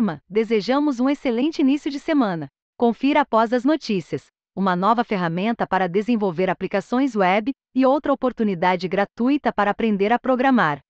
Turma, desejamos um excelente início de semana. Confira após as notícias. Uma nova ferramenta para desenvolver aplicações web e outra oportunidade gratuita para aprender a programar.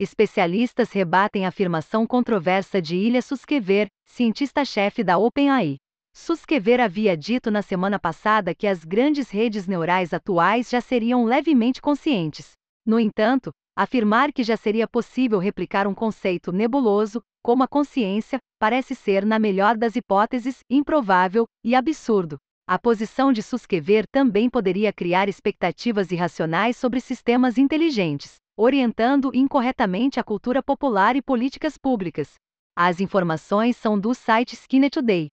Especialistas rebatem a afirmação controversa de Ilya Suskever, cientista-chefe da OpenAI. Suskever havia dito na semana passada que as grandes redes neurais atuais já seriam levemente conscientes. No entanto, afirmar que já seria possível replicar um conceito nebuloso, como a consciência, parece ser, na melhor das hipóteses, improvável e absurdo. A posição de Suskever também poderia criar expectativas irracionais sobre sistemas inteligentes orientando incorretamente a cultura popular e políticas públicas. As informações são do site Skinny Today.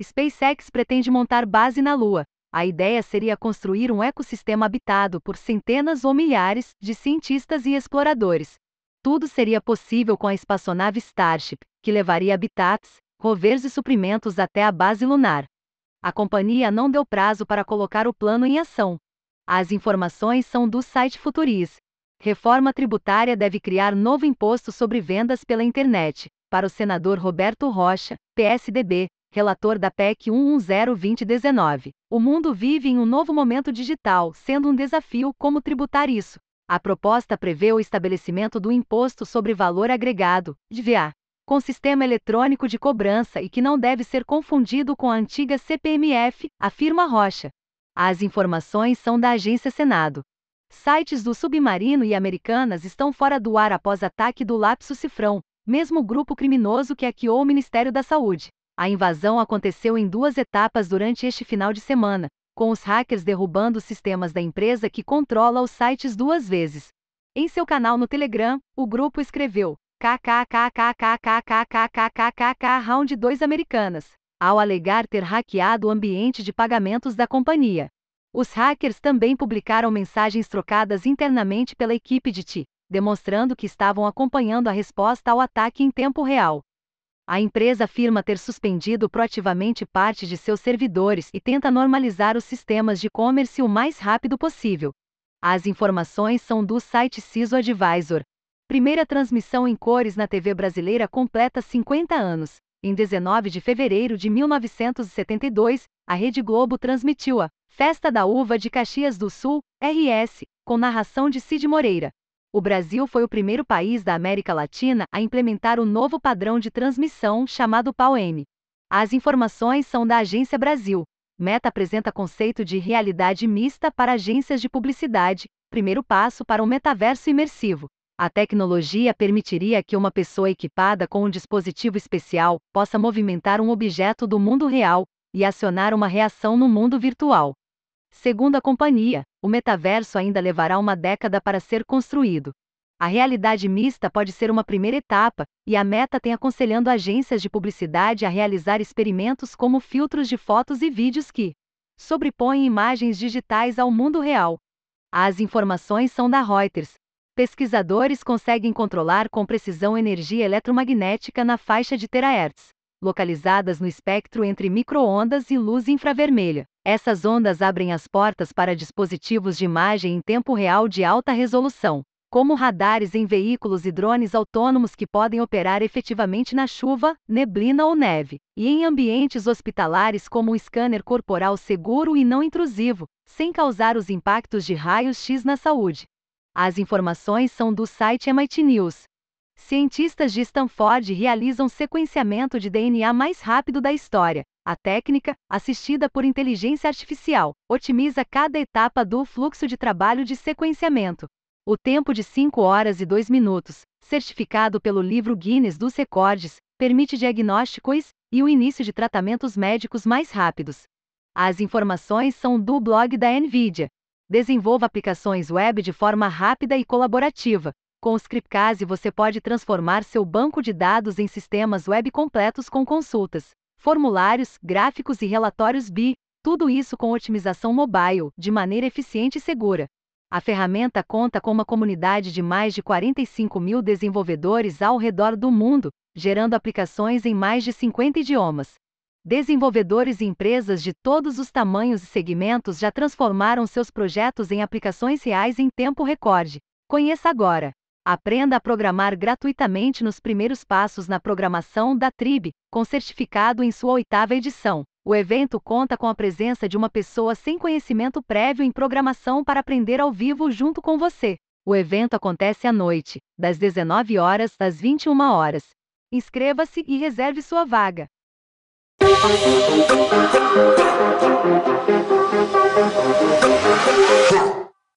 SpaceX pretende montar base na Lua. A ideia seria construir um ecossistema habitado por centenas ou milhares de cientistas e exploradores. Tudo seria possível com a espaçonave Starship, que levaria habitats, rovers e suprimentos até a base lunar. A companhia não deu prazo para colocar o plano em ação. As informações são do site Futuris. Reforma tributária deve criar novo imposto sobre vendas pela internet. Para o senador Roberto Rocha, PSDB, relator da PEC 110-2019. O mundo vive em um novo momento digital, sendo um desafio como tributar isso. A proposta prevê o estabelecimento do Imposto sobre Valor Agregado, IVA, com sistema eletrônico de cobrança e que não deve ser confundido com a antiga CPMF, afirma Rocha. As informações são da Agência Senado. Sites do Submarino e Americanas estão fora do ar após ataque do Lapso Cifrão, mesmo grupo criminoso que hackeou o Ministério da Saúde. A invasão aconteceu em duas etapas durante este final de semana, com os hackers derrubando sistemas da empresa que controla os sites duas vezes. Em seu canal no Telegram, o grupo escreveu kkkkkkkkkkkkkk round 2 Americanas, ao alegar ter hackeado o ambiente de pagamentos da companhia. Os hackers também publicaram mensagens trocadas internamente pela equipe de TI, demonstrando que estavam acompanhando a resposta ao ataque em tempo real. A empresa afirma ter suspendido proativamente parte de seus servidores e tenta normalizar os sistemas de e-commerce o mais rápido possível. As informações são do site CISO Advisor. Primeira transmissão em cores na TV brasileira completa 50 anos. Em 19 de fevereiro de 1972, a Rede Globo transmitiu a Festa da Uva de Caxias do Sul, RS, com narração de Cid Moreira. O Brasil foi o primeiro país da América Latina a implementar o novo padrão de transmissão chamado PAU-M. As informações são da Agência Brasil. Meta apresenta conceito de realidade mista para agências de publicidade, primeiro passo para um metaverso imersivo. A tecnologia permitiria que uma pessoa equipada com um dispositivo especial possa movimentar um objeto do mundo real e acionar uma reação no mundo virtual. Segundo a companhia, o metaverso ainda levará uma década para ser construído. A realidade mista pode ser uma primeira etapa, e a Meta tem aconselhando agências de publicidade a realizar experimentos como filtros de fotos e vídeos que sobrepõem imagens digitais ao mundo real. As informações são da Reuters. Pesquisadores conseguem controlar com precisão energia eletromagnética na faixa de terahertz localizadas no espectro entre microondas e luz infravermelha. Essas ondas abrem as portas para dispositivos de imagem em tempo real de alta resolução, como radares em veículos e drones autônomos que podem operar efetivamente na chuva, neblina ou neve, e em ambientes hospitalares como um scanner corporal seguro e não intrusivo, sem causar os impactos de raios-x na saúde. As informações são do site MIT News. Cientistas de Stanford realizam sequenciamento de DNA mais rápido da história. A técnica, assistida por inteligência artificial, otimiza cada etapa do fluxo de trabalho de sequenciamento. O tempo de 5 horas e 2 minutos, certificado pelo livro Guinness dos Recordes, permite diagnósticos e o início de tratamentos médicos mais rápidos. As informações são do blog da NVIDIA. Desenvolva aplicações web de forma rápida e colaborativa, com o Scriptcase você pode transformar seu banco de dados em sistemas web completos com consultas, formulários, gráficos e relatórios BI, tudo isso com otimização mobile, de maneira eficiente e segura. A ferramenta conta com uma comunidade de mais de 45 mil desenvolvedores ao redor do mundo, gerando aplicações em mais de 50 idiomas. Desenvolvedores e empresas de todos os tamanhos e segmentos já transformaram seus projetos em aplicações reais em tempo recorde. Conheça agora! Aprenda a programar gratuitamente nos primeiros passos na programação da Trib, com certificado em sua oitava edição. O evento conta com a presença de uma pessoa sem conhecimento prévio em programação para aprender ao vivo junto com você. O evento acontece à noite, das 19 horas às 21 horas. Inscreva-se e reserve sua vaga.